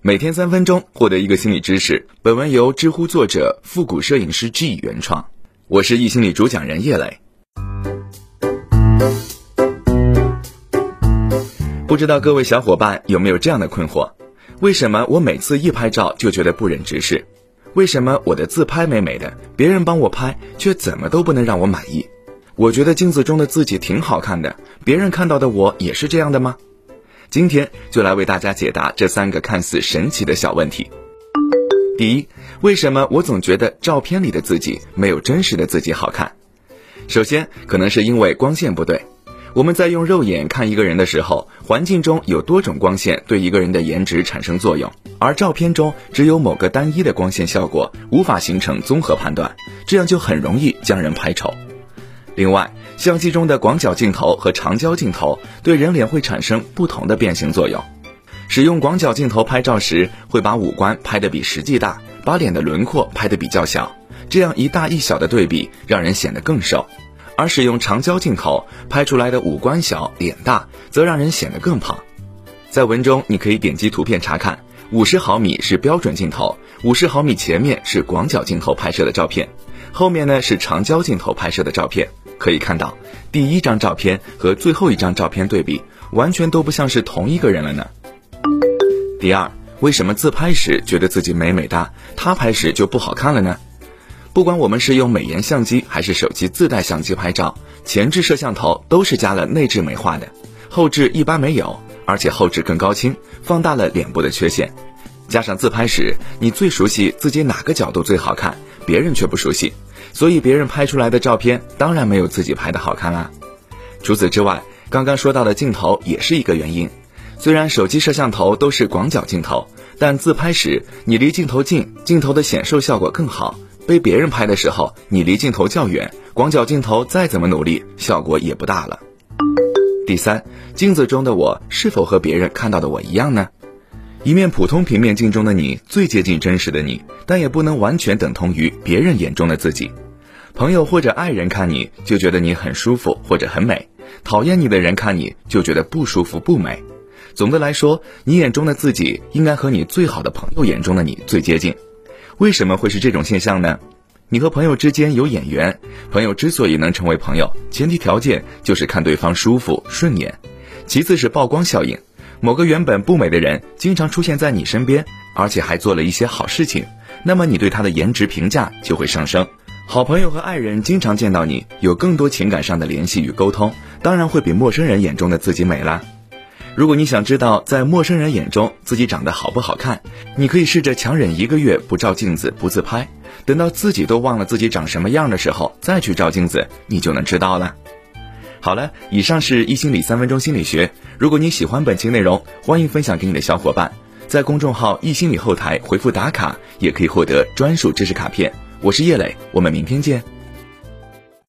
每天三分钟，获得一个心理知识。本文由知乎作者复古摄影师 G 原创。我是易心理主讲人叶磊。不知道各位小伙伴有没有这样的困惑？为什么我每次一拍照就觉得不忍直视？为什么我的自拍美美的，别人帮我拍却怎么都不能让我满意？我觉得镜子中的自己挺好看的，别人看到的我也是这样的吗？今天就来为大家解答这三个看似神奇的小问题。第一，为什么我总觉得照片里的自己没有真实的自己好看？首先，可能是因为光线不对。我们在用肉眼看一个人的时候，环境中有多种光线对一个人的颜值产生作用，而照片中只有某个单一的光线效果，无法形成综合判断，这样就很容易将人拍丑。另外，相机中的广角镜头和长焦镜头对人脸会产生不同的变形作用。使用广角镜头拍照时，会把五官拍得比实际大，把脸的轮廓拍得比较小，这样一大一小的对比，让人显得更瘦；而使用长焦镜头拍出来的五官小、脸大，则让人显得更胖。在文中，你可以点击图片查看，五十毫米是标准镜头，五十毫米前面是广角镜头拍摄的照片，后面呢是长焦镜头拍摄的照片。可以看到，第一张照片和最后一张照片对比，完全都不像是同一个人了呢。第二，为什么自拍时觉得自己美美哒，他拍时就不好看了呢？不管我们是用美颜相机还是手机自带相机拍照，前置摄像头都是加了内置美化的，后置一般没有，而且后置更高清，放大了脸部的缺陷。加上自拍时，你最熟悉自己哪个角度最好看，别人却不熟悉。所以别人拍出来的照片当然没有自己拍的好看啦。除此之外，刚刚说到的镜头也是一个原因。虽然手机摄像头都是广角镜头，但自拍时你离镜头近，镜头的显瘦效果更好；被别人拍的时候，你离镜头较远，广角镜头再怎么努力，效果也不大了。第三，镜子中的我是否和别人看到的我一样呢？一面普通平面镜中的你最接近真实的你，但也不能完全等同于别人眼中的自己。朋友或者爱人看你就觉得你很舒服或者很美，讨厌你的人看你就觉得不舒服不美。总的来说，你眼中的自己应该和你最好的朋友眼中的你最接近。为什么会是这种现象呢？你和朋友之间有眼缘，朋友之所以能成为朋友，前提条件就是看对方舒服顺眼，其次是曝光效应。某个原本不美的人经常出现在你身边，而且还做了一些好事情，那么你对他的颜值评价就会上升。好朋友和爱人经常见到你，有更多情感上的联系与沟通，当然会比陌生人眼中的自己美啦。如果你想知道在陌生人眼中自己长得好不好看，你可以试着强忍一个月不照镜子、不自拍，等到自己都忘了自己长什么样的时候再去照镜子，你就能知道了。好了，以上是易心理三分钟心理学。如果你喜欢本期内容，欢迎分享给你的小伙伴，在公众号易心理后台回复打卡，也可以获得专属知识卡片。我是叶磊，我们明天见。